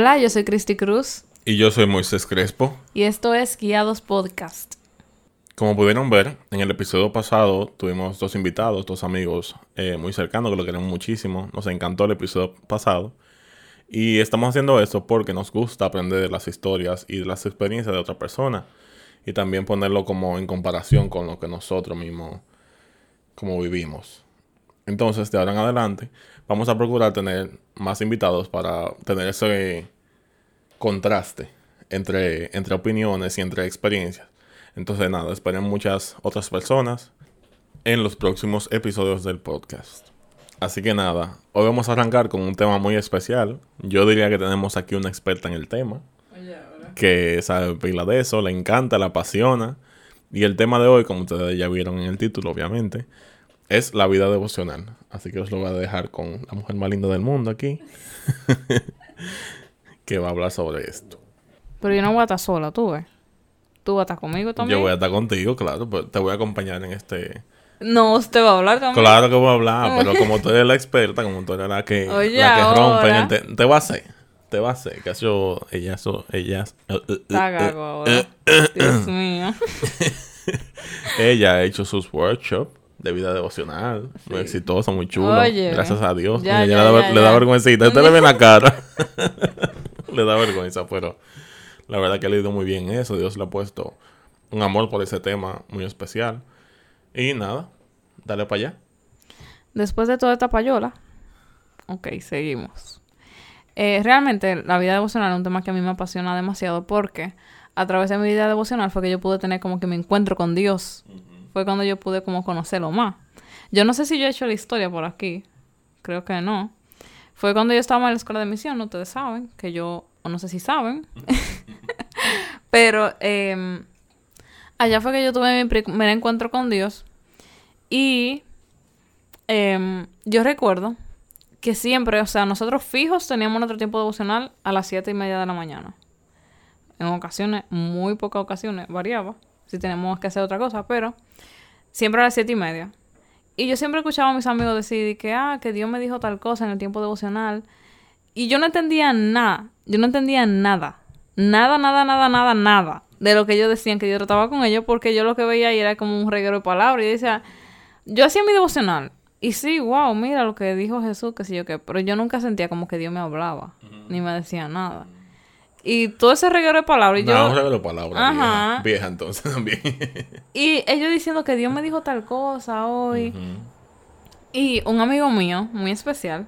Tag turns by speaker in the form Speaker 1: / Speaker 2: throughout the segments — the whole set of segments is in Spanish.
Speaker 1: Hola, yo soy Cristi Cruz.
Speaker 2: Y yo soy Moisés Crespo.
Speaker 1: Y esto es Guiados Podcast.
Speaker 2: Como pudieron ver, en el episodio pasado tuvimos dos invitados, dos amigos eh, muy cercanos que lo queremos muchísimo. Nos encantó el episodio pasado. Y estamos haciendo esto porque nos gusta aprender de las historias y de las experiencias de otra persona. Y también ponerlo como en comparación con lo que nosotros mismos como vivimos. Entonces, de ahora en adelante, vamos a procurar tener más invitados para tener ese contraste entre, entre opiniones y entre experiencias. Entonces, nada, esperen muchas otras personas en los próximos episodios del podcast. Así que nada, hoy vamos a arrancar con un tema muy especial. Yo diría que tenemos aquí una experta en el tema. Que sabe pila de eso, le encanta, le apasiona. Y el tema de hoy, como ustedes ya vieron en el título, obviamente, es la vida devocional. Así que os lo voy a dejar con la mujer más linda del mundo aquí. que va a hablar sobre esto.
Speaker 1: Pero yo no voy a estar sola, tú ves. Tú vas a estar conmigo también.
Speaker 2: Yo voy a estar contigo, claro, pero te voy a acompañar en este.
Speaker 1: No, usted va a hablar también.
Speaker 2: Claro que voy a hablar, pero como tú eres la experta, como tú eres la que, la que rompe, te, te va a hacer. Te va a hacer. Que yo, ellas, ellas.
Speaker 1: Dios mío.
Speaker 2: Ella ha hecho sus workshops de vida devocional. Muy exitoso, muy chulo.
Speaker 1: Oye.
Speaker 2: Gracias a Dios.
Speaker 1: Ya,
Speaker 2: Ella
Speaker 1: ya,
Speaker 2: le, da,
Speaker 1: ya,
Speaker 2: le da
Speaker 1: ya.
Speaker 2: vergüencita. Usted le ve la cara. le da vergüenza, pero la verdad que le ha ido muy bien eso. Dios le ha puesto un amor por ese tema muy especial. Y nada, dale para allá.
Speaker 1: Después de toda esta payola, ok, seguimos. Eh, realmente la vida devocional es un tema que a mí me apasiona demasiado porque a través de mi vida devocional fue que yo pude tener como que mi encuentro con Dios. Fue cuando yo pude como conocerlo más. Yo no sé si yo he hecho la historia por aquí. Creo que no. Fue cuando yo estaba en la escuela de misión, ustedes saben, que yo, o no sé si saben. Pero eh, allá fue que yo tuve mi primer encuentro con Dios. Y em, yo recuerdo que siempre, o sea, nosotros fijos teníamos nuestro tiempo devocional a las siete y media de la mañana. En ocasiones, muy pocas ocasiones, variaba. Si tenemos que hacer otra cosa, pero siempre a las siete y media. Y yo siempre escuchaba a mis amigos decir que, ah, que Dios me dijo tal cosa en el tiempo devocional. Y yo no entendía nada. Yo no entendía nada. Nada, nada, nada, nada, nada. De lo que ellos decían que yo trataba con ellos. Porque yo lo que veía ahí era como un reguero de palabras. Y decía, yo hacía mi devocional. Y sí, wow, mira lo que dijo Jesús, que sé yo qué. Pero yo nunca sentía como que Dios me hablaba. Ni me decía nada. Y todo ese reguero de palabras. Y
Speaker 2: No,
Speaker 1: yo,
Speaker 2: un regalo de palabras.
Speaker 1: Ajá.
Speaker 2: Vieja. Vieja, entonces también.
Speaker 1: y ellos diciendo que Dios me dijo tal cosa hoy. Y un amigo mío, muy especial,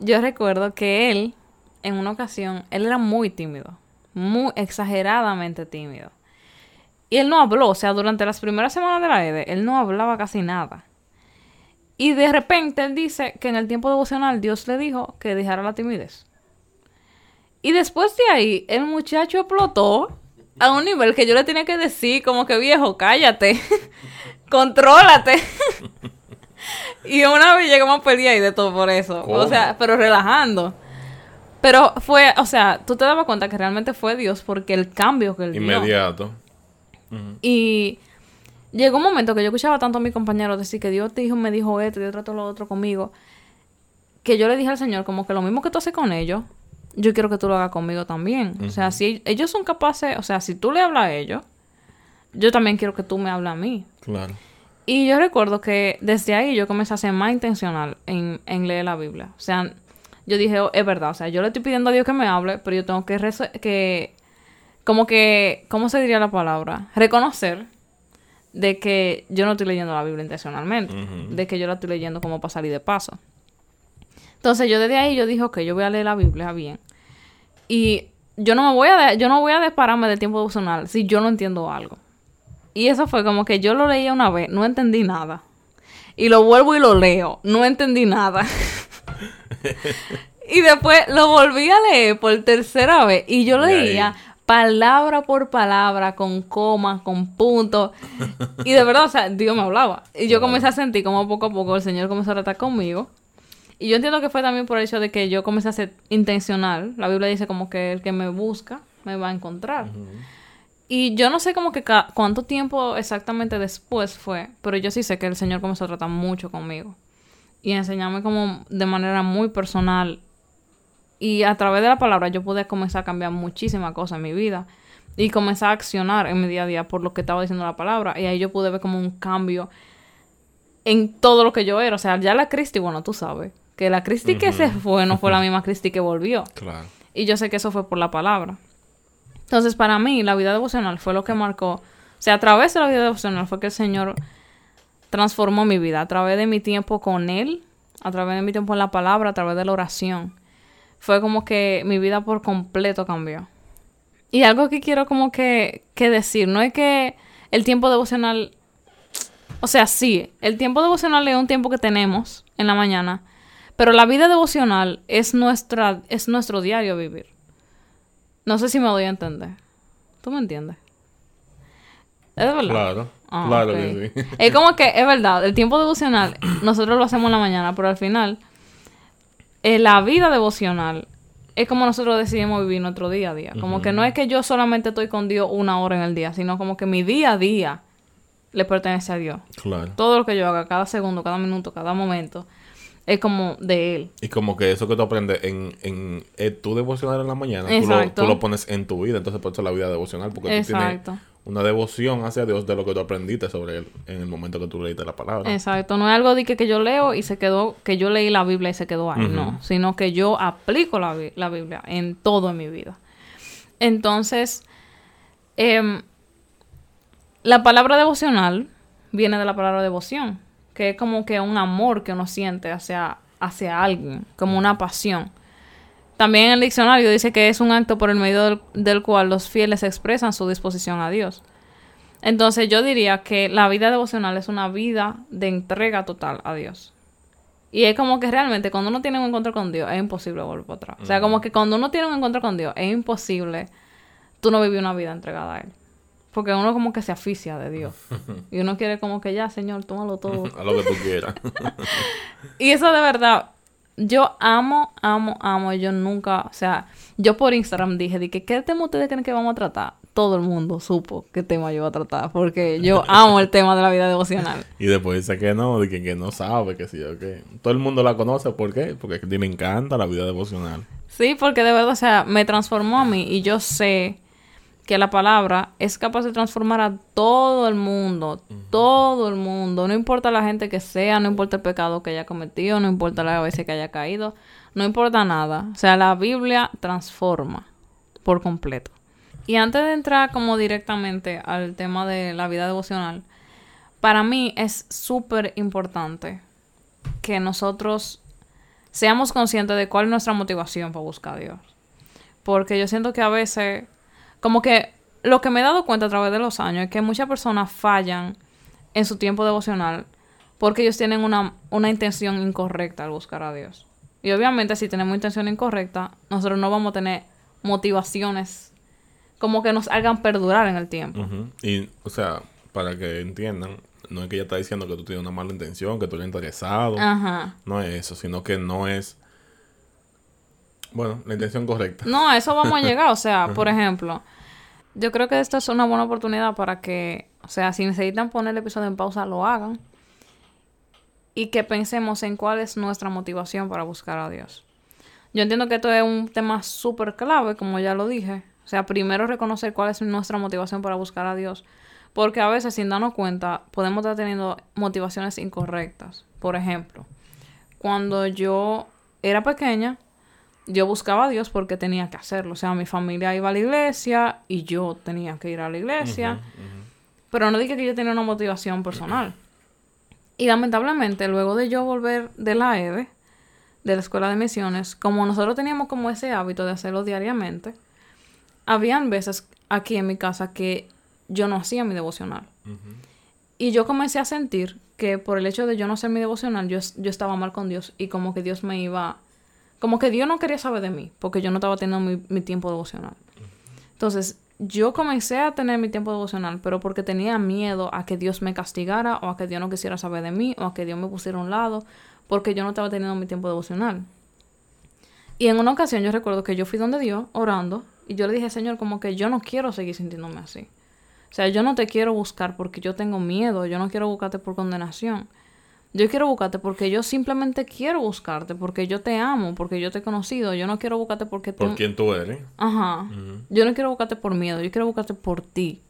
Speaker 1: yo recuerdo que él, en una ocasión, él era muy tímido, muy exageradamente tímido. Y él no habló, o sea, durante las primeras semanas de la EDE, él no hablaba casi nada. Y de repente él dice que en el tiempo devocional Dios le dijo que dejara la timidez. Y después de ahí, el muchacho explotó a un nivel que yo le tenía que decir como que viejo, cállate, contrólate. y una vez llegamos a pelear y de todo por eso. O sea, pero relajando. Pero fue, o sea, tú te dabas cuenta que realmente fue Dios porque el cambio que él dio.
Speaker 2: Inmediato.
Speaker 1: Y llegó un momento que yo escuchaba tanto a mis compañeros decir que Dios te dijo, me dijo esto, Dios trató lo otro conmigo, que yo le dije al Señor como que lo mismo que tú haces con ellos, yo quiero que tú lo hagas conmigo también. O sea, si ellos son capaces, o sea, si tú le hablas a ellos, yo también quiero que tú me hables a mí.
Speaker 2: Claro.
Speaker 1: Y yo recuerdo que desde ahí yo comencé a ser más intencional en, en leer la Biblia. O sea, yo dije, oh, es verdad, o sea, yo le estoy pidiendo a Dios que me hable, pero yo tengo que, que como que, ¿cómo se diría la palabra? Reconocer de que yo no estoy leyendo la Biblia intencionalmente, de que yo la estoy leyendo como para salir de paso. Entonces yo desde ahí yo dije, ok, yo voy a leer la Biblia bien. Y yo no me voy a, de- yo no voy a despararme de tiempo devocional si yo no entiendo algo. Y eso fue como que yo lo leía una vez, no entendí nada. Y lo vuelvo y lo leo, no entendí nada. y después lo volví a leer por tercera vez y yo leía palabra por palabra, con comas, con puntos. Y de verdad, o sea, Dios me hablaba. Y yo comencé a sentir como poco a poco el Señor comenzó a tratar conmigo. Y yo entiendo que fue también por el hecho de que yo comencé a ser intencional. La Biblia dice como que el que me busca me va a encontrar. Y yo no sé como que ca- cuánto tiempo exactamente después fue, pero yo sí sé que el Señor comenzó a tratar mucho conmigo. Y enseñarme como de manera muy personal Y a través de la palabra yo pude comenzar a cambiar muchísimas cosas en mi vida. Y comenzar a accionar en mi día a día por lo que estaba diciendo la palabra. Y ahí yo pude ver como un cambio en todo lo que yo era. O sea, ya la Cristi, bueno, tú sabes, que la Cristi que se fue no fue la misma Cristi que volvió.
Speaker 2: Claro.
Speaker 1: Y yo sé que eso fue por la palabra. Entonces, para mí, la vida devocional fue lo que marcó. O sea, a través de la vida devocional fue que el Señor transformó mi vida. A través de mi tiempo con Él, a través de mi tiempo en la palabra, a través de la oración. Fue como que mi vida por completo cambió. Y algo que quiero como que, que decir, no es que el tiempo devocional o sea, sí, el tiempo devocional es un tiempo que tenemos en la mañana, pero la vida devocional es, nuestra, es nuestro diario vivir. No sé si me doy a entender. ¿Tú me entiendes? ¿Es verdad?
Speaker 2: Claro,
Speaker 1: Ah,
Speaker 2: claro que sí.
Speaker 1: Es como que, es verdad, el tiempo devocional nosotros lo hacemos en la mañana, pero al final, eh, la vida devocional es como nosotros decidimos vivir nuestro día a día. Como que no es que yo solamente estoy con Dios una hora en el día, sino como que mi día a día le pertenece a Dios.
Speaker 2: Claro.
Speaker 1: Todo lo que yo haga, cada segundo, cada minuto, cada momento, es como de Él.
Speaker 2: Y como que eso que tú aprendes en, en eh, tu devocional en la mañana, tú lo,
Speaker 1: Exacto.
Speaker 2: tú lo pones en tu vida. Entonces, por eso la vida devocional, porque tú tienes
Speaker 1: Exacto.
Speaker 2: una devoción hacia Dios de lo que tú aprendiste sobre Él en el momento que tú leíste la palabra.
Speaker 1: Exacto, no es algo de que, que yo leo y se quedó, que yo leí la Biblia y se quedó ahí, no, sino que yo aplico la, la Biblia en todo en mi vida. Entonces, em, la palabra devocional viene de la palabra devoción, que es como que un amor que uno siente hacia, hacia alguien, como una pasión. También en el diccionario dice que es un acto por el medio del, del cual los fieles expresan su disposición a Dios. Entonces yo diría que la vida devocional es una vida de entrega total a Dios. Y es como que realmente cuando uno tiene un encuentro con Dios es imposible volver para atrás. O sea, como que cuando uno tiene un encuentro con Dios es imposible tú no vivir una vida entregada a Él. Porque uno como que se aficia de Dios. Y uno quiere como que ya, Señor, tómalo todo.
Speaker 2: A lo que tú quieras.
Speaker 1: Y eso de verdad, yo amo, amo, amo. Yo nunca, o sea, yo por Instagram dije, de que, ¿qué tema ustedes creen que vamos a tratar? Todo el mundo supo qué tema yo iba a tratar, porque yo amo el tema de la vida devocional.
Speaker 2: y después dice que no, de que, que no sabe, que sí o qué. Todo el mundo la conoce, ¿por qué? Porque a ti le encanta la vida devocional.
Speaker 1: Sí, porque de verdad, o sea, me transformó a mí y yo sé que la palabra es capaz de transformar a todo el mundo, todo el mundo, no importa la gente que sea, no importa el pecado que haya cometido, no importa la veces que haya caído, no importa nada. O sea, la Biblia transforma por completo. Y antes de entrar como directamente al tema de la vida devocional, para mí es súper importante que nosotros seamos conscientes de cuál es nuestra motivación para buscar a Dios. Porque yo siento que a veces, como que lo que me he dado cuenta a través de los años es que muchas personas fallan en su tiempo devocional porque ellos tienen una, una intención incorrecta al buscar a Dios. Y obviamente si tenemos intención incorrecta, nosotros no vamos a tener motivaciones como que nos hagan perdurar en el tiempo.
Speaker 2: Y, o sea, para que entiendan, no es que ella está diciendo que tú tienes una mala intención, que tú eres interesado.
Speaker 1: Ajá.
Speaker 2: No es eso, sino que no es. Bueno, la intención correcta.
Speaker 1: No, a eso vamos a llegar. O sea, por ejemplo, yo creo que esta es una buena oportunidad para que, o sea, si necesitan poner el episodio en pausa, lo hagan. Y que pensemos en cuál es nuestra motivación para buscar a Dios. Yo entiendo que esto es un tema súper clave, como ya lo dije. O sea, primero reconocer cuál es nuestra motivación para buscar a Dios. Porque a veces, sin darnos cuenta, podemos estar teniendo motivaciones incorrectas. Por ejemplo, cuando yo era pequeña, yo buscaba a Dios porque tenía que hacerlo. O sea, mi familia iba a la iglesia y yo tenía que ir a la iglesia. Pero no dije que yo tenía una motivación personal. Y lamentablemente, luego de yo volver de la EVE, de la escuela de misiones, como nosotros teníamos como ese hábito de hacerlo diariamente, habían veces aquí en mi casa que yo no hacía mi devocional. Y yo comencé a sentir que por el hecho de yo no hacer mi devocional, yo, yo estaba mal con Dios y como que Dios me iba... Como que Dios no quería saber de mí, porque yo no estaba teniendo mi, mi tiempo devocional. Entonces, yo comencé a tener mi tiempo devocional, pero porque tenía miedo a que Dios me castigara o a que Dios no quisiera saber de mí o a que Dios me pusiera a un lado, porque yo no estaba teniendo mi tiempo devocional. Y en una ocasión yo recuerdo que yo fui donde Dios orando y yo le dije, Señor, como que yo no quiero seguir sintiéndome así. O sea, yo no te quiero buscar porque yo tengo miedo, yo no quiero buscarte por condenación. Yo quiero buscarte porque yo simplemente quiero buscarte, porque yo te amo, porque yo te he conocido. Yo no quiero buscarte porque
Speaker 2: tú... Por quién tú eres.
Speaker 1: Ajá. Yo no quiero buscarte por miedo, yo quiero buscarte por ti.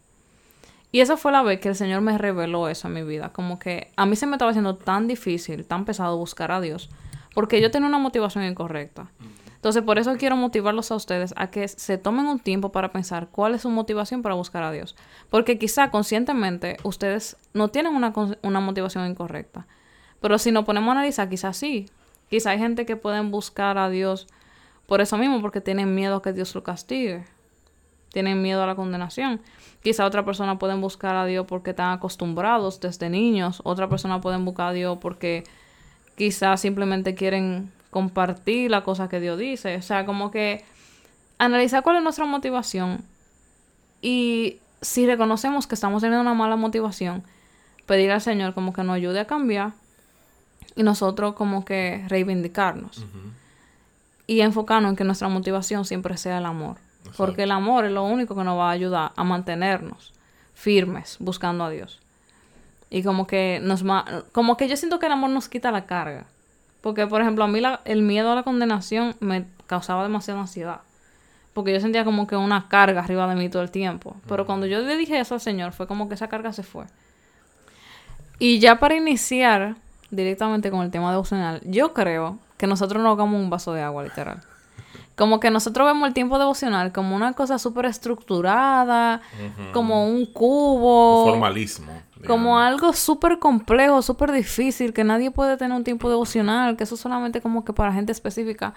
Speaker 1: Y esa fue la vez que el Señor me reveló eso en mi vida. Como que a mí se me estaba haciendo tan difícil, tan pesado buscar a Dios, porque yo tenía una motivación incorrecta. Entonces, por eso quiero motivarlos a ustedes a que se tomen un tiempo para pensar cuál es su motivación para buscar a Dios. Porque quizá conscientemente ustedes no tienen una, una motivación incorrecta. Pero si nos ponemos a analizar, quizás sí. Quizá hay gente que pueden buscar a Dios por eso mismo, porque tienen miedo a que Dios lo castigue. Tienen miedo a la condenación. Quizá otra persona pueden buscar a Dios porque están acostumbrados desde niños. Otra persona pueden buscar a Dios porque quizá simplemente quieren compartir la cosa que Dios dice. O sea, como que analizar cuál es nuestra motivación y si reconocemos que estamos teniendo una mala motivación, pedir al Señor como que nos ayude a cambiar y nosotros como que reivindicarnos. Y enfocarnos en que nuestra motivación siempre sea el amor. Porque el amor es lo único que nos va a ayudar a mantenernos firmes buscando a Dios. Y como que nos como que yo siento que el amor nos quita la carga. Porque, por ejemplo, a mí el miedo a la condenación me causaba demasiada ansiedad. Porque yo sentía como que una carga arriba de mí todo el tiempo. Pero cuando yo le dije eso al Señor, fue como que esa carga se fue. Y ya para iniciar directamente con el tema devocional, yo creo que nosotros no hagamos un vaso de agua, literal. Como que nosotros vemos el tiempo devocional como una cosa súper estructurada, como un cubo.
Speaker 2: formalismo.
Speaker 1: Como algo súper complejo, súper difícil, que nadie puede tener un tiempo devocional, que eso solamente como que para gente específica.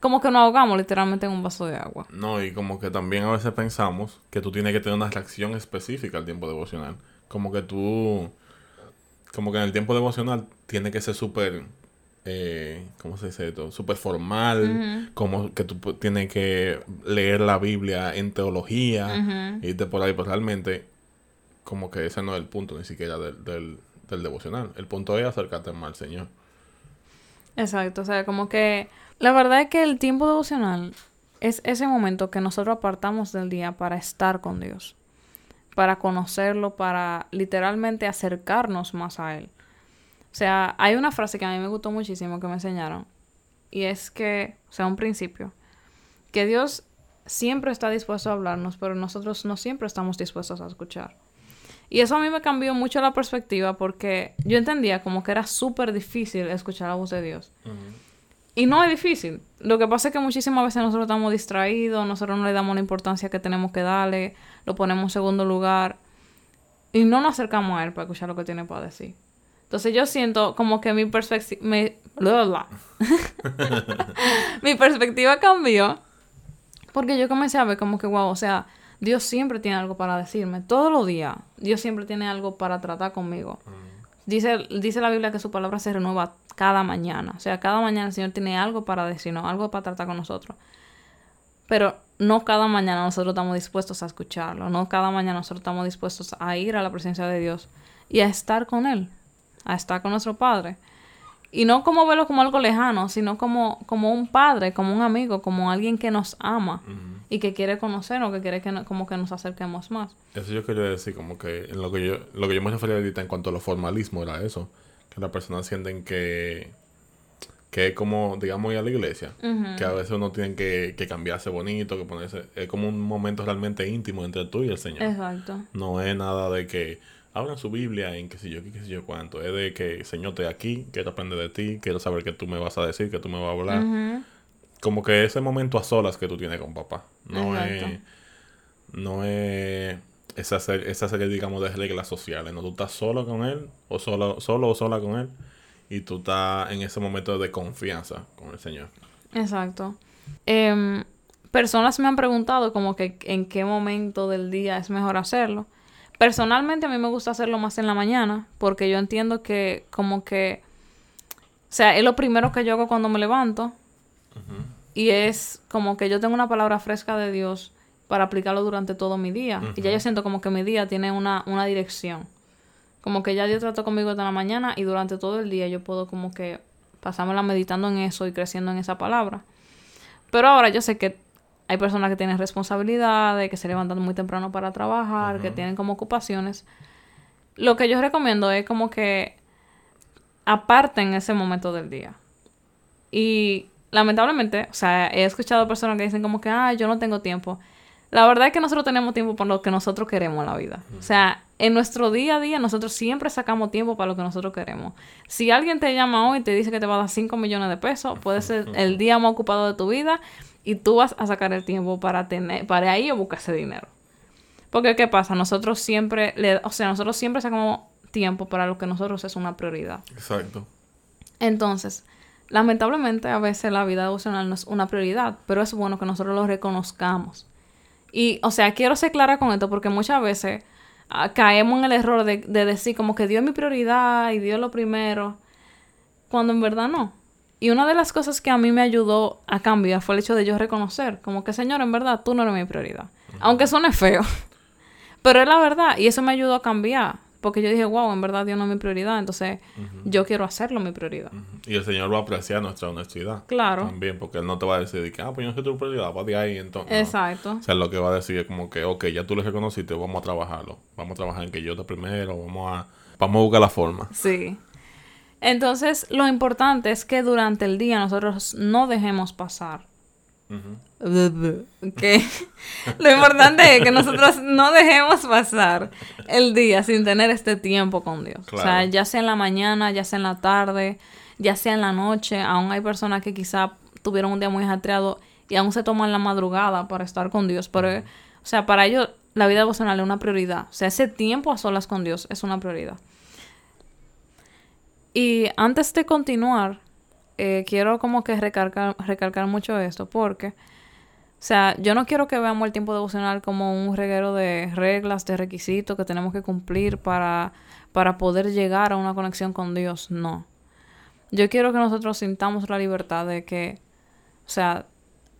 Speaker 1: Como que nos ahogamos literalmente en un vaso de agua.
Speaker 2: No, y como que también a veces pensamos que tú tienes que tener una reacción específica al tiempo devocional. Como que tú como que en el tiempo devocional tiene que ser súper, eh, ¿cómo se dice esto? Súper formal, como que tú tienes que leer la Biblia en teología, y irte por ahí, pues realmente, como que ese no es el punto ni siquiera del, del, del devocional. El punto es acercarte más al Señor.
Speaker 1: Exacto, o sea, como que la verdad es que el tiempo devocional es ese momento que nosotros apartamos del día para estar con Dios para conocerlo, para literalmente acercarnos más a Él. O sea, hay una frase que a mí me gustó muchísimo que me enseñaron, y es que, o sea, un principio, que Dios siempre está dispuesto a hablarnos, pero nosotros no siempre estamos dispuestos a escuchar. Y eso a mí me cambió mucho la perspectiva porque yo entendía como que era súper difícil escuchar la voz de Dios. Y no es difícil. Lo que pasa es que muchísimas veces nosotros estamos distraídos, nosotros no le damos la importancia que tenemos que darle, lo ponemos en segundo lugar y no nos acercamos a él para escuchar lo que tiene para decir. Entonces yo siento como que mi perspectiva... mi perspectiva cambió porque yo comencé a ver como que, wow, o sea, Dios siempre tiene algo para decirme. Todos los días, Dios siempre tiene algo para tratar conmigo. Dice, dice la Biblia que su palabra se renueva cada mañana. O sea, cada mañana el Señor tiene algo para decirnos, algo para tratar con nosotros. Pero no cada mañana nosotros estamos dispuestos a escucharlo. No cada mañana nosotros estamos dispuestos a ir a la presencia de Dios y a estar con Él, a estar con nuestro Padre. Y no como verlo como algo lejano, sino como, como un padre, como un amigo, como alguien que nos ama y que quiere conocernos, que quiere que como que nos acerquemos más.
Speaker 2: Eso yo quería decir, como que en lo que yo, lo que yo me refería ahorita en cuanto a lo formalismo era eso, que las personas sienten que, que es como, digamos, ir a la iglesia, que a veces uno tiene que, que cambiarse bonito, que ponerse, es como un momento realmente íntimo entre tú y el Señor.
Speaker 1: Exacto.
Speaker 2: No es nada de que abran su Biblia en qué sé yo, qué, qué sé yo cuánto, es de que, Señor, te aquí, quiero aprender de ti, quiero saber qué tú me vas a decir, que tú me vas a hablar como que ese momento a solas que tú tienes con papá. No es. No es esa serie, esa serie, digamos, de reglas sociales. No, tú estás solo con él, o solo, solo o sola con él, y tú estás en ese momento de confianza con el Señor.
Speaker 1: Exacto. Em, personas me han preguntado como que en qué momento del día es mejor hacerlo. Personalmente a mí me gusta hacerlo más en la mañana, porque yo entiendo que como que, o sea, es lo primero que yo hago cuando me levanto. Y es como que yo tengo una palabra fresca de Dios para aplicarlo durante todo mi día. Y ya yo siento como que mi día tiene una, una dirección. Como que ya Dios trató conmigo desde la mañana y durante todo el día yo puedo como que pasármela meditando en eso y creciendo en esa palabra. Pero ahora yo sé que hay personas que tienen responsabilidades, que se levantan muy temprano para trabajar, que tienen como ocupaciones. Lo que yo recomiendo es como que aparten ese momento del día. Y lamentablemente, o sea, he escuchado personas que dicen como que, ah, yo no tengo tiempo. La verdad es que nosotros tenemos tiempo para lo que nosotros queremos en la vida. O sea, en nuestro día a día nosotros siempre sacamos tiempo para lo que nosotros queremos. Si alguien te llama hoy y te dice que te va a dar 5 millones de pesos, puede ser el día más ocupado de tu vida y tú vas a sacar el tiempo para tener para ahí o buscar ese dinero. Porque qué pasa? Nosotros siempre le, o sea, nosotros siempre sacamos tiempo para lo que nosotros es una prioridad.
Speaker 2: Exacto.
Speaker 1: Entonces, lamentablemente a veces la vida devocional no es una prioridad, pero es bueno que nosotros lo reconozcamos. Y, o sea, quiero ser clara con esto porque muchas veces ah, caemos en el error de, de decir como que Dios es mi prioridad y Dios es lo primero, cuando en verdad no. Y una de las cosas que a mí me ayudó a cambiar fue el hecho de yo reconocer, como que Señor, en verdad, tú no eres mi prioridad. Aunque suene feo. Pero es la verdad. Y eso me ayudó a cambiar. Porque yo dije, wow, en verdad Dios no es mi prioridad. Entonces, yo quiero hacerlo mi prioridad.
Speaker 2: Y el Señor va a apreciar nuestra honestidad.
Speaker 1: Claro.
Speaker 2: También, porque Él no te va a decir que, ah, pues yo no soy tu prioridad, va de ahí entonces. no.
Speaker 1: Exacto.
Speaker 2: O sea, lo que va a decir es como que, ok, ya tú lo reconociste, vamos a trabajarlo. Vamos a trabajar en que yo te primero, vamos a, vamos a buscar la forma.
Speaker 1: Sí. Entonces, lo importante es que durante el día nosotros no dejemos pasar. Lo importante es que nosotros no dejemos pasar el día sin tener este tiempo con Dios. O sea, ya sea en la mañana, ya sea en la tarde, ya sea en la noche. Aún hay personas que quizá tuvieron un día muy ajetreado y aún se toman la madrugada para estar con Dios. Pero, o sea, para ellos la vida devocional es una prioridad. O sea, ese tiempo a solas con Dios es una prioridad. Y antes de continuar, eh, quiero como que recalcar, recalcar mucho esto, porque, o sea, yo no quiero que veamos el tiempo devocional como un reguero de reglas, de requisitos que tenemos que cumplir para, para poder llegar a una conexión con Dios. No. Yo quiero que nosotros sintamos la libertad de que, o sea,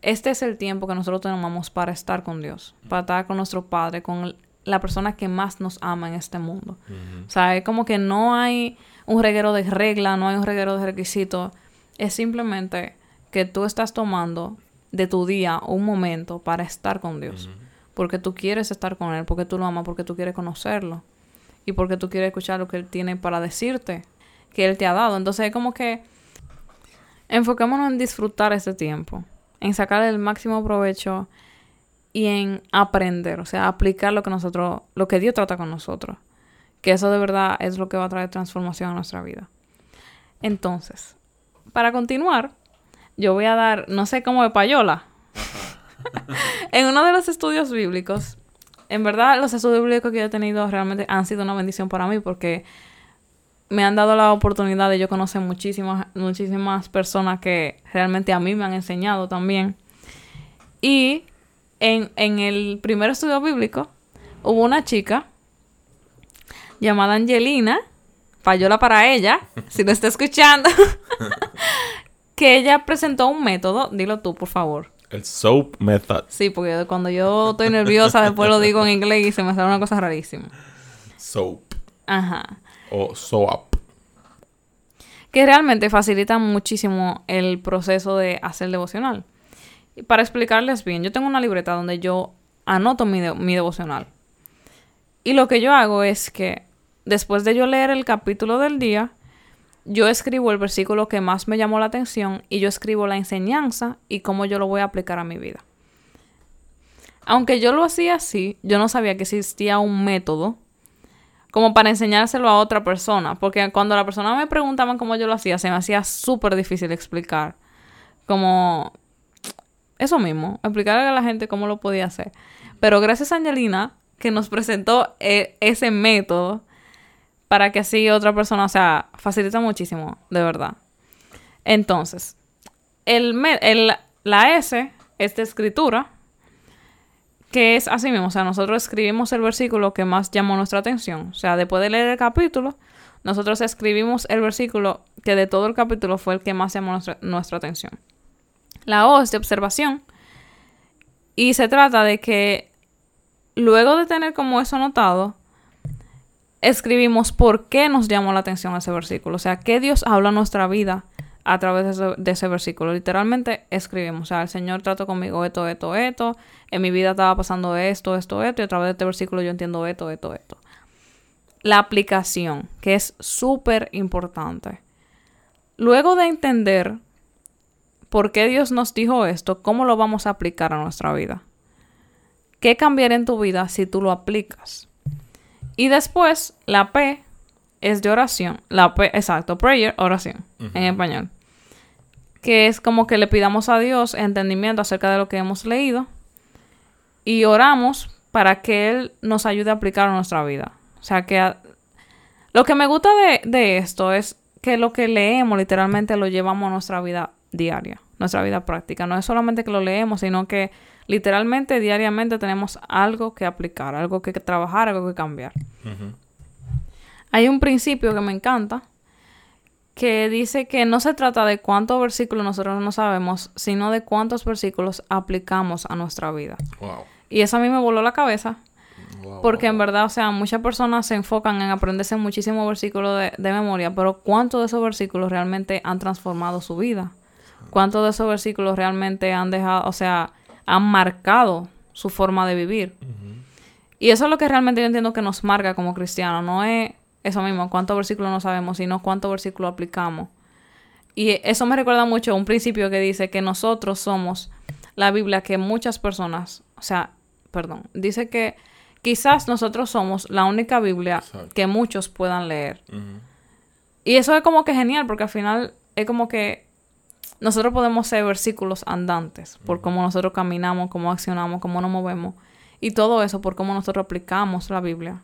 Speaker 1: este es el tiempo que nosotros tenemos para estar con Dios, para estar con nuestro Padre, con la persona que más nos ama en este mundo. O sea, es como que no hay un reguero de reglas, no hay un reguero de requisitos. Es simplemente que tú estás tomando de tu día un momento para estar con Dios. Porque tú quieres estar con Él, porque tú lo amas, porque tú quieres conocerlo. Y porque tú quieres escuchar lo que Él tiene para decirte, que Él te ha dado. Entonces es como que enfoquémonos en disfrutar ese tiempo, en sacar el máximo provecho y en aprender, o sea, aplicar lo que nosotros, lo que Dios trata con nosotros. Que eso de verdad es lo que va a traer transformación a nuestra vida. Entonces, para continuar, yo voy a dar, no sé cómo de payola. en uno de los estudios bíblicos, en verdad los estudios bíblicos que yo he tenido realmente han sido una bendición para mí porque me han dado la oportunidad de yo conocer muchísimas, muchísimas personas que realmente a mí me han enseñado también. Y en, en el primer estudio bíblico hubo una chica llamada Angelina, payola para ella, si lo está escuchando, que ella presentó un método, dilo tú, por favor.
Speaker 2: El SOAP Method.
Speaker 1: Sí, porque cuando yo estoy nerviosa después lo digo en inglés y se me sale una cosa rarísima.
Speaker 2: SOAP.
Speaker 1: Ajá.
Speaker 2: O SOAP.
Speaker 1: que realmente facilita muchísimo el proceso de hacer devocional. Y para explicarles bien, yo tengo una libreta donde yo anoto mi, de- mi devocional. Y lo que yo hago es que después de yo leer el capítulo del día, yo escribo el versículo que más me llamó la atención y yo escribo la enseñanza y cómo yo lo voy a aplicar a mi vida. Aunque yo lo hacía así, yo no sabía que existía un método como para enseñárselo a otra persona. Porque cuando la persona me preguntaba cómo yo lo hacía, se me hacía súper difícil explicar. Como eso mismo, explicarle a la gente cómo lo podía hacer. Pero gracias a Angelina, que nos presentó eh, ese método para que así otra persona, o sea, facilita muchísimo, de verdad. Entonces, el, la S es de escritura, que es así mismo, o sea, nosotros escribimos el versículo que más llamó nuestra atención. O sea, después de leer el capítulo, nosotros escribimos el versículo que de todo el capítulo fue el que más llamó nuestra, nuestra atención. La O es de observación. Y se trata de que luego de tener como eso anotado, escribimos por qué nos llamó la atención ese versículo. O sea, qué Dios habla en nuestra vida a través de ese, versículo. Literalmente escribimos. O sea, el Señor trató conmigo esto, esto, esto. En mi vida estaba pasando esto, esto, esto. Y a través de este versículo yo entiendo esto, esto, esto. La aplicación, que es súper importante. luego de entender por qué Dios nos dijo esto, ¿cómo lo vamos a aplicar a nuestra vida? ¿Qué cambiaría en tu vida si tú lo aplicas? Y después, la P es de oración. La P, exacto, prayer, oración, en español. Que es como que le pidamos a Dios entendimiento acerca de lo que hemos leído y oramos para que Él nos ayude a aplicar a nuestra vida. O sea, que lo que me gusta de, de esto es que lo que leemos literalmente lo llevamos a nuestra vida diaria, nuestra vida práctica. No es solamente que lo leemos, sino que literalmente diariamente tenemos algo que aplicar, algo que trabajar, algo que cambiar. Hay un principio que me encanta que dice que no se trata de cuántos versículos nosotros no sabemos, sino de cuántos versículos aplicamos a nuestra vida. Y eso a mí me voló la cabeza. porque en verdad, o sea, muchas personas se enfocan en aprenderse muchísimos versículos de, de memoria, pero ¿cuántos de esos versículos realmente han transformado su vida? ¿Cuántos de esos versículos realmente han dejado, o sea, han marcado su forma de vivir? Y eso es lo que realmente yo entiendo que nos marca como cristianos. No es eso mismo, cuántos versículos no sabemos, sino cuántos versículos aplicamos. Y eso me recuerda mucho a un principio que dice que nosotros somos la Biblia que muchas personas, o sea, perdón, dice que quizás nosotros somos la única Biblia que muchos puedan leer. Y eso es como que genial, porque al final es como que nosotros podemos ser versículos andantes por cómo nosotros caminamos, cómo accionamos, cómo nos movemos. Y todo eso por cómo nosotros aplicamos la Biblia.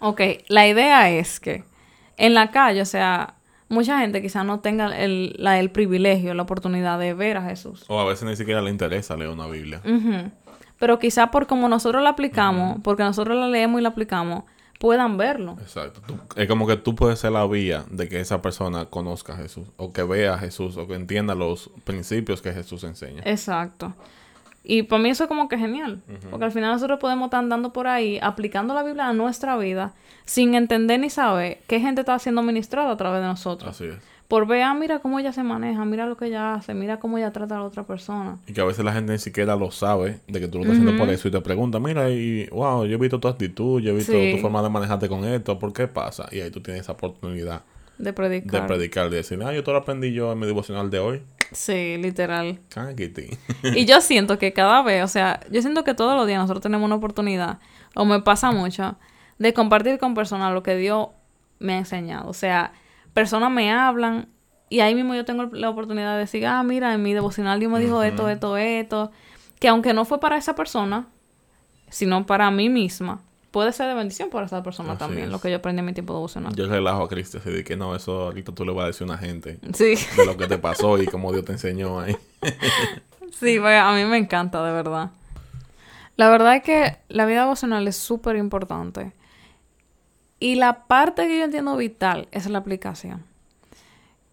Speaker 1: Ok, la idea es que en la calle, o sea, mucha gente quizás no tenga el, la, el privilegio, la oportunidad de ver a Jesús.
Speaker 2: O a veces ni siquiera le interesa leer una Biblia.
Speaker 1: Pero quizás por cómo nosotros la aplicamos, porque nosotros la leemos y la aplicamos, puedan verlo.
Speaker 2: Exacto. es como que tú puedes ser la vía de que esa persona conozca a Jesús, o que vea a Jesús, o que entienda los principios que Jesús enseña.
Speaker 1: Exacto. Y para mí eso es como que genial, porque al final nosotros podemos estar andando por ahí aplicando la Biblia a nuestra vida sin entender ni saber qué gente está siendo ministrada a través de nosotros.
Speaker 2: Así es
Speaker 1: por ver, ah, mira cómo ella se maneja, mira lo que ella hace, mira cómo ella trata a la otra persona.
Speaker 2: Y que a veces la gente ni siquiera lo sabe de que tú lo estás haciendo por eso y te pregunta, mira, y wow, yo he visto tu actitud, yo he visto tu forma de manejarte con esto, ¿por qué pasa? Y ahí tú tienes esa oportunidad
Speaker 1: de predicar.
Speaker 2: De predicar, de decir, ah, yo todo lo aprendí yo en mi devocional de hoy.
Speaker 1: Sí, literal. y yo siento que cada vez, o sea, yo siento que todos los días nosotros tenemos una oportunidad, o me pasa mucho, de compartir con personas lo que Dios me ha enseñado. O sea, personas me hablan y ahí mismo yo tengo la oportunidad de decir, ah, mira, en mi devocional Dios me dijo esto, esto, esto, que aunque no fue para esa persona, sino para mí misma, puede ser de bendición para esa persona también, lo que yo aprendí en mi tiempo devocional.
Speaker 2: Yo relajo a Cristo así de que no, eso ahorita tú le vas a decir a una gente
Speaker 1: sí.
Speaker 2: de lo que te pasó y cómo Dios te enseñó ahí.
Speaker 1: sí, pues, a mí me encanta, de verdad. La verdad es que la vida devocional es súper importante. Y la parte que yo entiendo vital es la aplicación.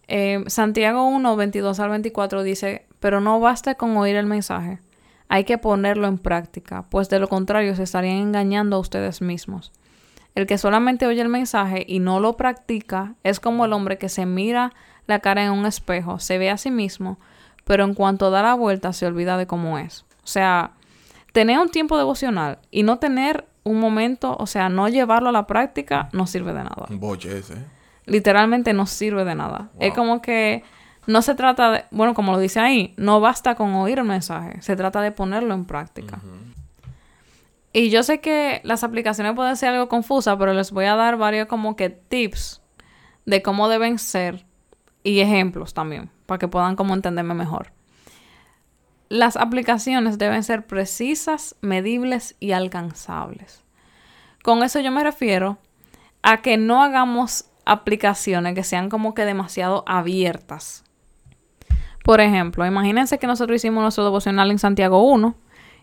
Speaker 1: Eh, Santiago 1, 22 al 24 dice, pero no basta con oír el mensaje, hay que ponerlo en práctica, pues de lo contrario se estarían engañando a ustedes mismos. El que solamente oye el mensaje y no lo practica es como el hombre que se mira la cara en un espejo, se ve a sí mismo, pero en cuanto da la vuelta se olvida de cómo es. O sea, tener un tiempo devocional y no tener un momento, o sea, no llevarlo a la práctica, no sirve de nada.
Speaker 2: Un boche ese.
Speaker 1: Literalmente no sirve de nada. Es como que no se trata de, bueno, como lo dice ahí, no basta con oír el mensaje, se trata de ponerlo en práctica. Y yo sé que las aplicaciones pueden ser algo confusas, pero les voy a dar varios como que tips de cómo deben ser y ejemplos también, para que puedan como entenderme mejor. Las aplicaciones deben ser precisas, medibles y alcanzables. Con eso yo me refiero a que no hagamos aplicaciones que sean como que demasiado abiertas. Por ejemplo, imagínense que nosotros hicimos nuestro devocional en Santiago 1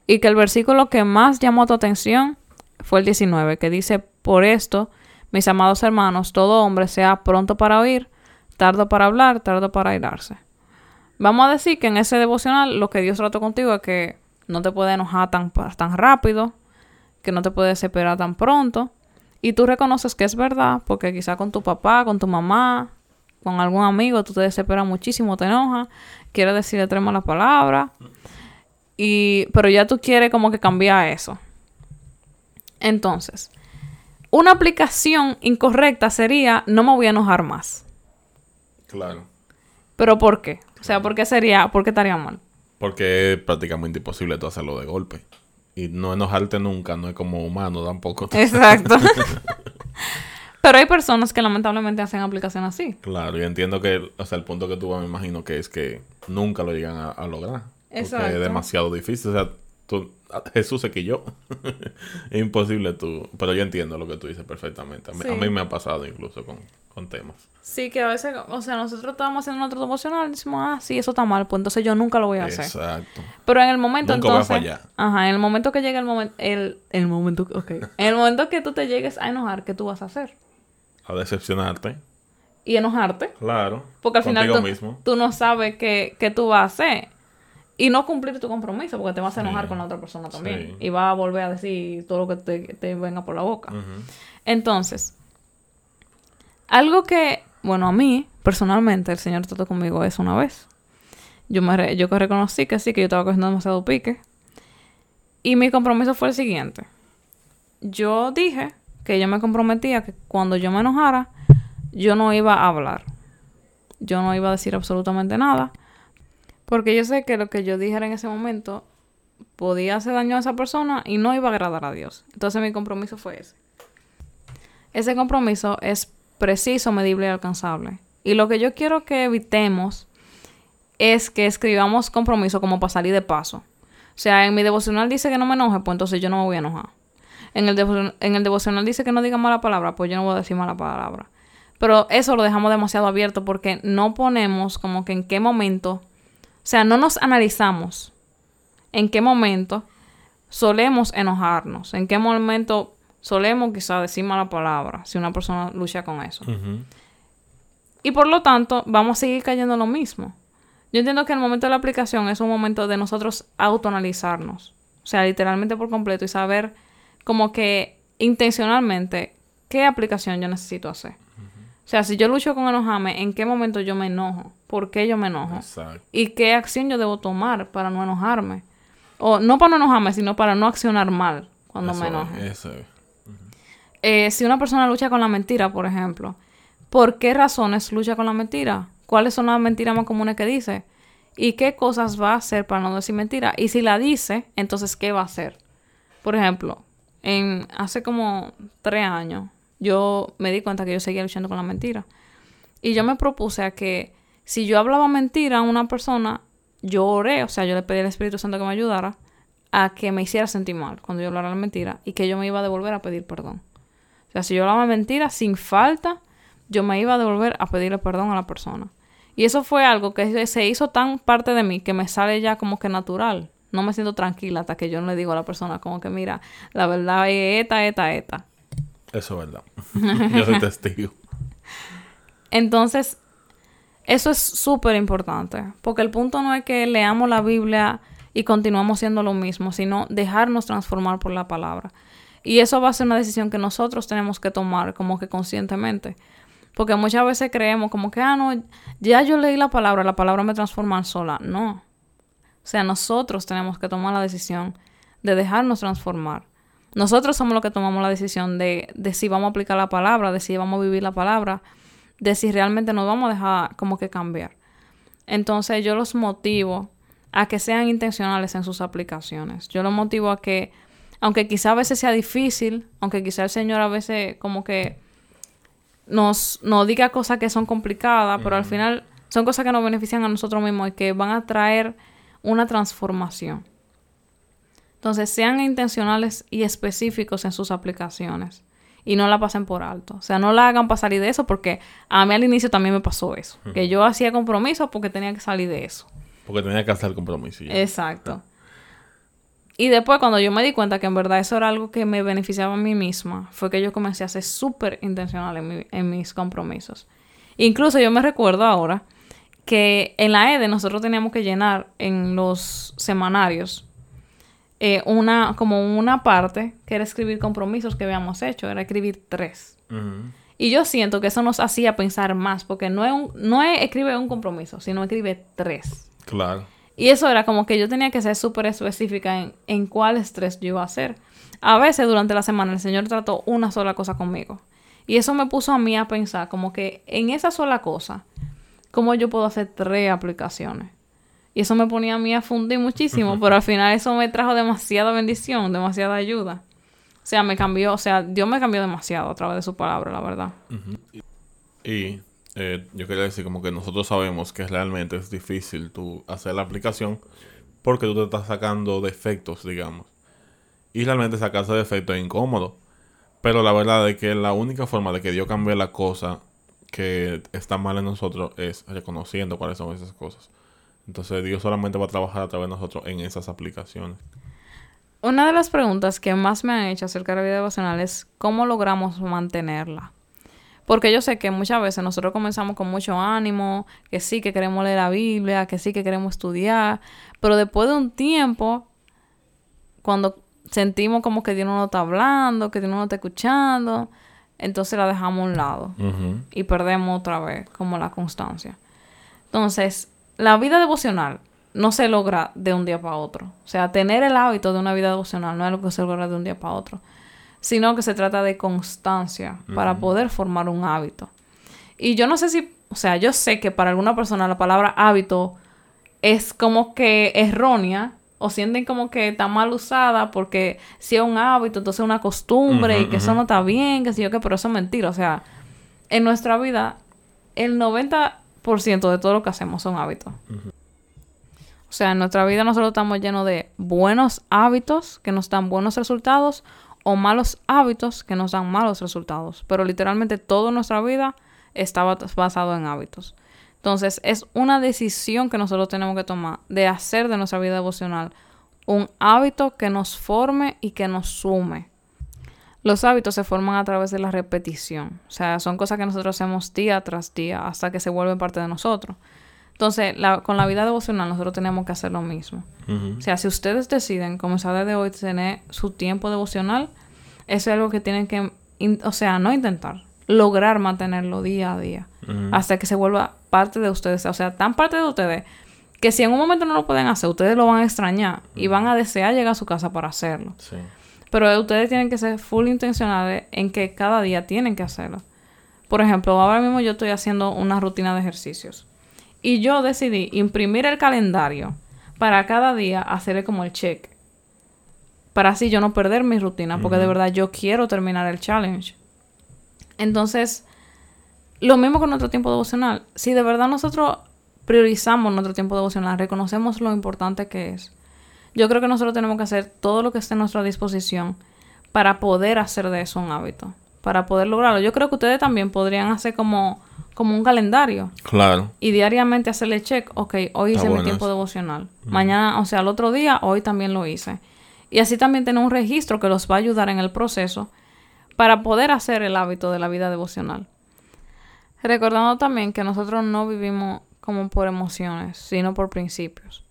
Speaker 1: y que el versículo que más llamó tu atención fue el 19, que dice, por esto, mis amados hermanos, todo hombre sea pronto para oír, tardo para hablar, tardo para airarse. Vamos a decir que en ese devocional lo que Dios trató contigo es que no te puede enojar tan, tan rápido, que no te puede desesperar tan pronto, y tú reconoces que es verdad, porque quizá con tu papá, con tu mamá, con algún amigo, tú te desesperas muchísimo, te enojas, quieres decirle tres malas palabras, y, pero ya tú quieres como que cambiar eso. Entonces, una aplicación incorrecta sería no me voy a enojar más.
Speaker 2: Claro.
Speaker 1: ¿Pero por qué? O sea, ¿por qué sería, por qué estaría mal?
Speaker 2: Porque es prácticamente imposible tú hacerlo de golpe. Y no enojarte nunca, no es como humano tampoco.
Speaker 1: Exacto. Pero hay personas que lamentablemente hacen aplicación así.
Speaker 2: Claro, y entiendo que, sea, el punto que tú me imagino que es que nunca lo llegan a, a lograr. Porque
Speaker 1: Exacto.
Speaker 2: es demasiado difícil. O sea, tú, Jesús se quilló. es imposible tú. Pero yo entiendo lo que tú dices perfectamente. A mí, a mí me ha pasado incluso con, con temas.
Speaker 1: Sí, que a veces, o sea, nosotros estábamos haciendo nuestro devocional y decimos, ah, sí, eso está mal, pues entonces yo nunca lo voy a hacer.
Speaker 2: Exacto.
Speaker 1: Pero en el momento
Speaker 2: Nunca voy a
Speaker 1: entonces,
Speaker 2: fallar.
Speaker 1: ajá, en el momento que llegue el momento, el, el momento, ok, en el momento que tú te llegues a enojar, ¿qué tú vas a hacer?
Speaker 2: A decepcionarte.
Speaker 1: Y enojarte,
Speaker 2: Claro.
Speaker 1: porque al final tú,
Speaker 2: mismo.
Speaker 1: tú no sabes qué, qué tú vas a hacer. Y no cumplir tu compromiso, porque te vas a enojar
Speaker 2: Sí.
Speaker 1: con la otra persona también.
Speaker 2: Sí.
Speaker 1: Y vas a volver a decir todo lo que te, te venga por la boca. Entonces, algo que, bueno, a mí, personalmente, el Señor trató conmigo eso una vez. Yo, me re- yo que reconocí que sí, que yo estaba cogiendo demasiado pique. Y mi compromiso fue el siguiente. Yo dije que yo me comprometía que cuando yo me enojara, yo no iba a hablar. Yo no iba a decir absolutamente nada. Porque yo sé que lo que yo dijera en ese momento podía hacer daño a esa persona y no iba a agradar a Dios. Entonces mi compromiso fue ese. Ese compromiso es preciso, medible y alcanzable. Y lo que yo quiero que evitemos es que escribamos compromiso como para salir de paso. O sea, en mi devocional dice que no me enoje, pues entonces yo no me voy a enojar. En el, en el devocional dice que no diga mala palabra, pues yo no voy a decir mala palabra. Pero eso lo dejamos demasiado abierto porque no ponemos como que en qué momento, sea, no nos analizamos en qué momento solemos enojarnos, en qué momento solemos quizá decir mala palabra si una persona lucha con eso. Y por lo tanto, vamos a seguir cayendo en lo mismo. Yo entiendo que el momento de la aplicación es un momento de nosotros autoanalizarnos. O sea, literalmente por completo y saber como que intencionalmente qué aplicación yo necesito hacer. O sea, si yo lucho con enojarme, ¿en qué momento yo me enojo? ¿Por qué yo me enojo?
Speaker 2: Exacto.
Speaker 1: ¿Y qué acción yo debo tomar para no enojarme? O no para no enojarme, sino para no accionar mal cuando me
Speaker 2: es, eso es.
Speaker 1: Eh, si una persona lucha con la mentira, por ejemplo, ¿por qué razones lucha con la mentira? ¿Cuáles son las mentiras más comunes que dice? ¿Y qué cosas va a hacer para no decir mentira? Y si la dice, entonces, ¿qué va a hacer? Por ejemplo, en, hace como tres años, yo me di cuenta que yo seguía luchando con la mentira. Y yo me propuse a que si yo hablaba mentira a una persona, yo oré, o sea, yo le pedí al Espíritu Santo que me ayudara a que me hiciera sentir mal cuando yo hablara la mentira y que yo me iba a devolver a pedir perdón. O sea, si yo hablaba mentira sin falta, yo me iba a devolver a pedirle perdón a la persona. Y eso fue algo que se hizo tan parte de mí que me sale ya como que natural. No me siento tranquila hasta que yo no le digo a la persona como que mira, la verdad es esta, esta, esta.
Speaker 2: Eso es verdad. Yo soy testigo.
Speaker 1: Entonces, eso es súper importante, porque el punto no es que leamos la Biblia y continuamos siendo lo mismo, sino dejarnos transformar por la palabra. Y eso va a ser una decisión que nosotros tenemos que tomar como que conscientemente. Porque muchas veces creemos como que, ah, no, ya yo leí la palabra, la palabra me transforma sola. No. O sea, nosotros tenemos que tomar la decisión de dejarnos transformar. Nosotros somos los que tomamos la decisión de, de si vamos a aplicar la palabra, de si vamos a vivir la palabra, de si realmente nos vamos a dejar como que cambiar. Entonces yo los motivo a que sean intencionales en sus aplicaciones. Yo los motivo a que, aunque quizá a veces sea difícil, aunque quizá el Señor a veces como que nos, nos diga cosas que son complicadas, pero al final son cosas que nos benefician a nosotros mismos y que van a traer una transformación. Entonces, sean intencionales y específicos en sus aplicaciones y no la pasen por alto. O sea, no la hagan para salir de eso porque a mí al inicio también me pasó eso. Que yo hacía compromisos porque tenía que salir de eso.
Speaker 2: Porque tenía que hacer compromiso. ya.
Speaker 1: Exacto. Y después cuando yo me di cuenta que en verdad eso era algo que me beneficiaba a mí misma, fue que yo comencé a ser súper intencional en, mi- en mis compromisos. Incluso yo me recuerdo ahora que en la EDE nosotros teníamos que llenar en los semanarios eh, una, como una parte que era escribir compromisos que habíamos hecho, era escribir tres. Y yo siento que eso nos hacía pensar más, porque no es, un, no es escribe un compromiso, sino escribe tres.
Speaker 2: Claro.
Speaker 1: Y eso era como que yo tenía que ser súper específica en, en cuáles tres yo iba a hacer. A veces durante la semana el Señor trató una sola cosa conmigo. Y eso me puso a mí a pensar como que en esa sola cosa ¿cómo yo puedo hacer tres aplicaciones? Y eso me ponía a mí a fundir muchísimo, pero al final eso me trajo demasiada bendición, demasiada ayuda. O sea, me cambió, o sea, Dios me cambió demasiado a través de su palabra, la verdad.
Speaker 2: Y eh, yo quería decir como que nosotros sabemos que realmente es difícil tú hacer la aplicación porque tú te estás sacando defectos, digamos. Y realmente sacarse defectos es incómodo. Pero la verdad es que la única forma de que Dios cambie la cosa que está mal en nosotros es reconociendo cuáles son esas cosas. Entonces Dios solamente va a trabajar a través de nosotros en esas aplicaciones.
Speaker 1: Una de las preguntas que más me han hecho acerca de la vida devocional es cómo logramos mantenerla. Porque yo sé que muchas veces nosotros comenzamos con mucho ánimo, que sí que queremos leer la Biblia, que sí que queremos estudiar, pero después de un tiempo, cuando sentimos como que Dios no nos está hablando, que Dios no nos está escuchando, entonces la dejamos a un lado y perdemos otra vez como la constancia. Entonces, la vida devocional no se logra de un día para otro. O sea, tener el hábito de una vida devocional no es algo que se logra de un día para otro, sino que se trata de constancia para poder formar un hábito. Y yo no sé si, o sea, yo sé que para alguna persona la palabra hábito es como que errónea o sienten como que está mal usada porque si es un hábito, entonces es una costumbre y que eso no está bien, que si yo qué, pero eso es mentira. O sea, en nuestra vida, el 90% de todo lo que hacemos son hábitos. O sea, en nuestra vida nosotros estamos llenos de buenos hábitos que nos dan buenos resultados o malos hábitos que nos dan malos resultados. Pero literalmente toda nuestra vida está basado en hábitos. Entonces, es una decisión que nosotros tenemos que tomar de hacer de nuestra vida devocional un hábito que nos forme y que nos sume. Los hábitos se forman a través de la repetición. O sea, son cosas que nosotros hacemos día tras día hasta que se vuelven parte de nosotros. Entonces, con la vida devocional nosotros tenemos que hacer lo mismo. O sea, si ustedes deciden comenzar desde hoy tener su tiempo devocional, eso es algo que tienen que, o sea, no intentar, lograr mantenerlo día a día hasta que se vuelva parte de ustedes. O sea, tan parte de ustedes que si en un momento no lo pueden hacer, ustedes lo van a extrañar y van a desear llegar a su casa para hacerlo. Pero ustedes tienen que ser full intencionales en que cada día tienen que hacerlo. Por ejemplo, ahora mismo yo estoy haciendo una rutina de ejercicios. Y yo decidí imprimir el calendario para cada día hacerle como el check. Para así yo no perder mi rutina, porque de verdad yo quiero terminar el challenge. Entonces, lo mismo con nuestro tiempo devocional. Si de verdad nosotros priorizamos nuestro tiempo devocional, reconocemos lo importante que es. Yo creo que nosotros tenemos que hacer todo lo que esté a nuestra disposición para poder hacer de eso un hábito, para poder lograrlo. Yo creo que ustedes también podrían hacer como como un calendario.
Speaker 2: Claro.
Speaker 1: Y diariamente hacerle check, ok, hoy hice mi tiempo devocional. Mañana, o sea, el otro día, hoy también lo hice. Y así también tener un registro que los va a ayudar en el proceso para poder hacer el hábito de la vida devocional. Recordando también que nosotros no vivimos como por emociones, sino por principios.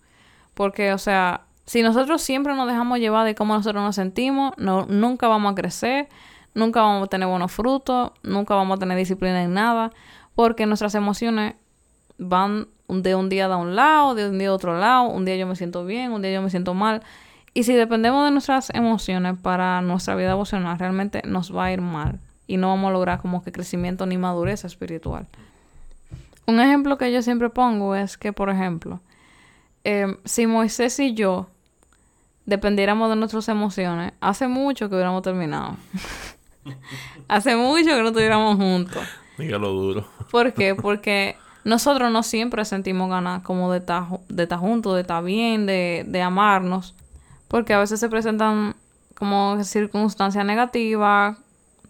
Speaker 1: Porque, o sea, si nosotros siempre nos dejamos llevar de cómo nosotros nos sentimos, no, nunca vamos a crecer, nunca vamos a tener buenos frutos, nunca vamos a tener disciplina en nada porque nuestras emociones van de un día a un lado, de un día a otro lado, un día yo me siento bien, un día yo me siento mal. Y si dependemos de nuestras emociones para nuestra vida emocional, realmente nos va a ir mal y no vamos a lograr como que crecimiento ni madurez espiritual. Un ejemplo que yo siempre pongo es que, por ejemplo, em, si Moisés y yo dependiéramos de nuestras emociones, hace mucho que hubiéramos terminado. hace mucho que no estuviéramos juntos.
Speaker 2: Dígalo duro.
Speaker 1: ¿Por qué? Porque nosotros no siempre sentimos ganas como de estar, de estar juntos, de estar bien, de, de amarnos. Porque a veces se presentan como circunstancias negativas,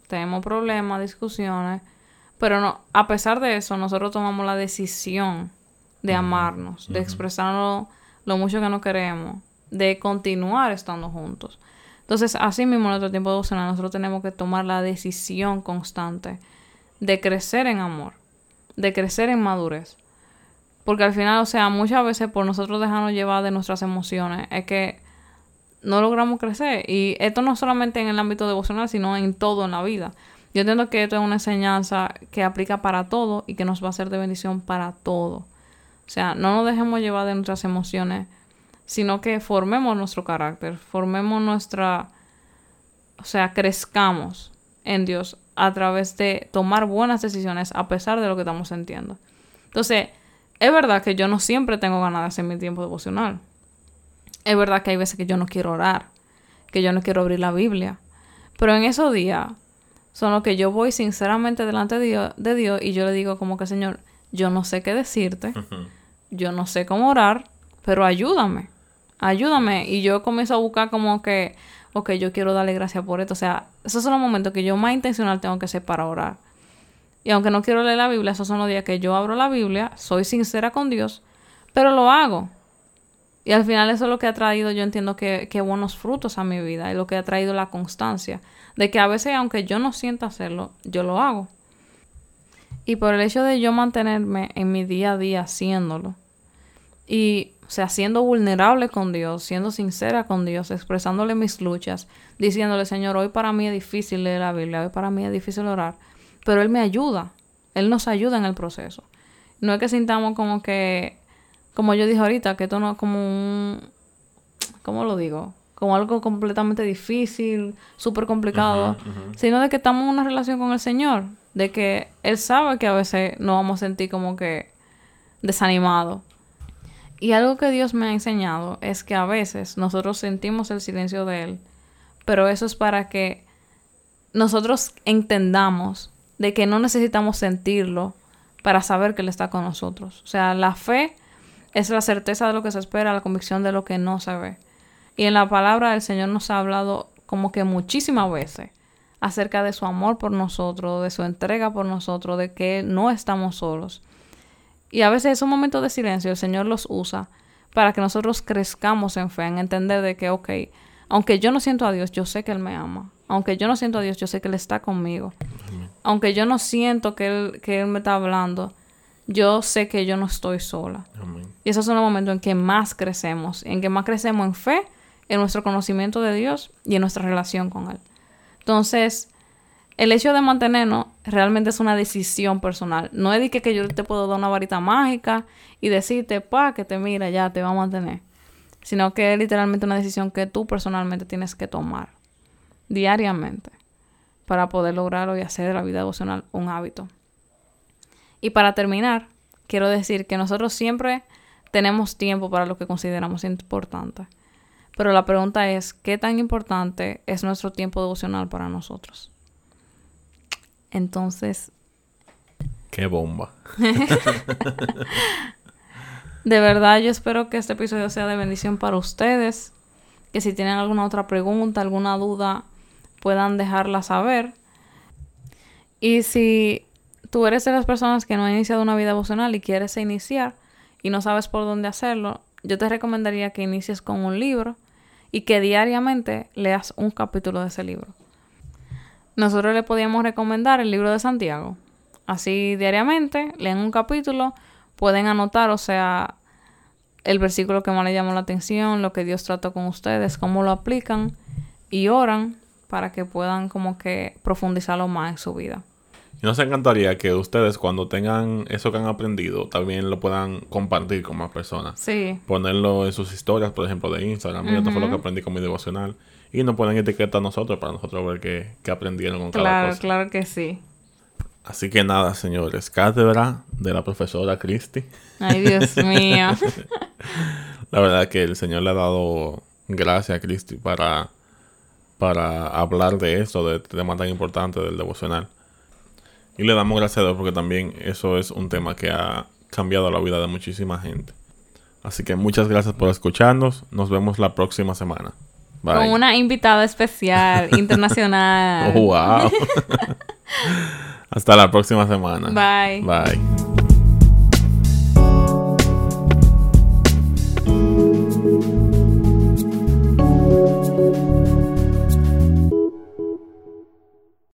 Speaker 1: tenemos problemas, discusiones. Pero no, a pesar de eso, nosotros tomamos la decisión de amarnos, de expresarnos lo mucho que nos queremos, de continuar estando juntos. Entonces, así mismo en nuestro tiempo devocional, nosotros tenemos que tomar la decisión constante de crecer en amor, de crecer en madurez. Porque al final, o sea, muchas veces por nosotros dejarnos llevar de nuestras emociones, es que no logramos crecer. Y esto no solamente en el ámbito devocional, sino en todo en la vida. Yo entiendo que esto es una enseñanza que aplica para todo y que nos va a ser de bendición para todo. O sea, no nos dejemos llevar de nuestras emociones, sino que formemos nuestro carácter, formemos nuestra, o sea, crezcamos en Dios a través de tomar buenas decisiones a pesar de lo que estamos sintiendo. Entonces, es verdad que yo no siempre tengo ganas de hacer mi tiempo devocional. Es verdad que hay veces que yo no quiero orar, que yo no quiero abrir la Biblia. Pero en esos días son los que yo voy sinceramente delante de Dios, de Dios y yo le digo como que, Señor, yo no sé qué decirte, yo no sé cómo orar, pero ayúdame, ayúdame. Y yo comienzo a buscar como que, ok, yo quiero darle gracias por esto. O sea, esos son los momentos que yo más intencional tengo que ser para orar. Y aunque no quiero leer la Biblia, esos son los días que yo abro la Biblia, soy sincera con Dios, pero lo hago. Y al final eso es lo que ha traído, yo entiendo que, que buenos frutos a mi vida y lo que ha traído la constancia. De que a veces, aunque yo no sienta hacerlo, yo lo hago. Y por el hecho de yo mantenerme en mi día a día haciéndolo. Y, o sea, siendo vulnerable con Dios, siendo sincera con Dios, expresándole mis luchas, diciéndole, Señor, hoy para mí es difícil leer la Biblia, hoy para mí es difícil orar pero Él me ayuda, Él nos ayuda en el proceso. No es que sintamos como que, como yo dije ahorita, que esto no es como un, ¿cómo lo digo? Como algo completamente difícil, súper complicado, sino de que estamos en una relación con el Señor, de que Él sabe que a veces nos vamos a sentir como que desanimados. Y algo que Dios me ha enseñado es que a veces nosotros sentimos el silencio de Él, pero eso es para que nosotros entendamos de que no necesitamos sentirlo para saber que Él está con nosotros. O sea, la fe es la certeza de lo que se espera, la convicción de lo que no se ve. Y en la palabra del Señor nos ha hablado como que muchísimas veces acerca de su amor por nosotros, de su entrega por nosotros, de que no estamos solos. Y a veces esos momentos de silencio el Señor los usa para que nosotros crezcamos en fe, en entender de que, ok, aunque yo no siento a Dios, yo sé que Él me ama. Aunque yo no siento a Dios, yo sé que Él está conmigo aunque yo no siento que él, que él me está hablando, yo sé que yo no estoy sola. Y esos son los momentos en que más crecemos, en que más crecemos en fe, en nuestro conocimiento de Dios y en nuestra relación con Él. Entonces, el hecho de mantenernos realmente es una decisión personal. No es de que, yo te puedo dar una varita mágica y decirte, pa, que te mira, ya te va a mantener. Sino que es literalmente una decisión que tú personalmente tienes que tomar diariamente para poder lograrlo y hacer de la vida devocional un hábito. Y para terminar, quiero decir que nosotros siempre tenemos tiempo para lo que consideramos importante. Pero la pregunta es, ¿qué tan importante es nuestro tiempo devocional para nosotros? Entonces...
Speaker 2: ¡Qué bomba!
Speaker 1: de verdad, yo espero que este episodio sea de bendición para ustedes. Que si tienen alguna otra pregunta, alguna duda, puedan dejarla saber. Y si tú eres de las personas que no han iniciado una vida emocional y quieres iniciar y no sabes por dónde hacerlo, yo te recomendaría que inicies con un libro y que diariamente leas un capítulo de ese libro. Nosotros le podíamos recomendar el libro de Santiago. Así diariamente leen un capítulo, pueden anotar, o sea, el versículo que más les llamó la atención, lo que Dios trató con ustedes, cómo lo aplican y oran para que puedan como que profundizarlo más en su vida.
Speaker 2: Y nos encantaría que ustedes cuando tengan eso que han aprendido también lo puedan compartir con más personas.
Speaker 1: Sí.
Speaker 2: Ponerlo en sus historias, por ejemplo, de Instagram. Esto fue lo que aprendí con mi devocional. Y nos pueden etiquetar a nosotros para nosotros ver qué, aprendieron con
Speaker 1: cada cosa. Claro, que sí.
Speaker 2: Así que nada, señores. Cátedra de la profesora Christy.
Speaker 1: Ay, Dios mío.
Speaker 2: la verdad que el Señor le ha dado gracias a Christy para para hablar de esto, de este tema tan importante del devocional. Y le damos gracias a Dios porque también eso es un tema que ha cambiado la vida de muchísima gente. Así que muchas gracias por escucharnos. Nos vemos la próxima semana.
Speaker 1: Bye. Con una invitada especial, internacional.
Speaker 2: wow. Hasta la próxima semana.
Speaker 1: Bye.
Speaker 2: Bye.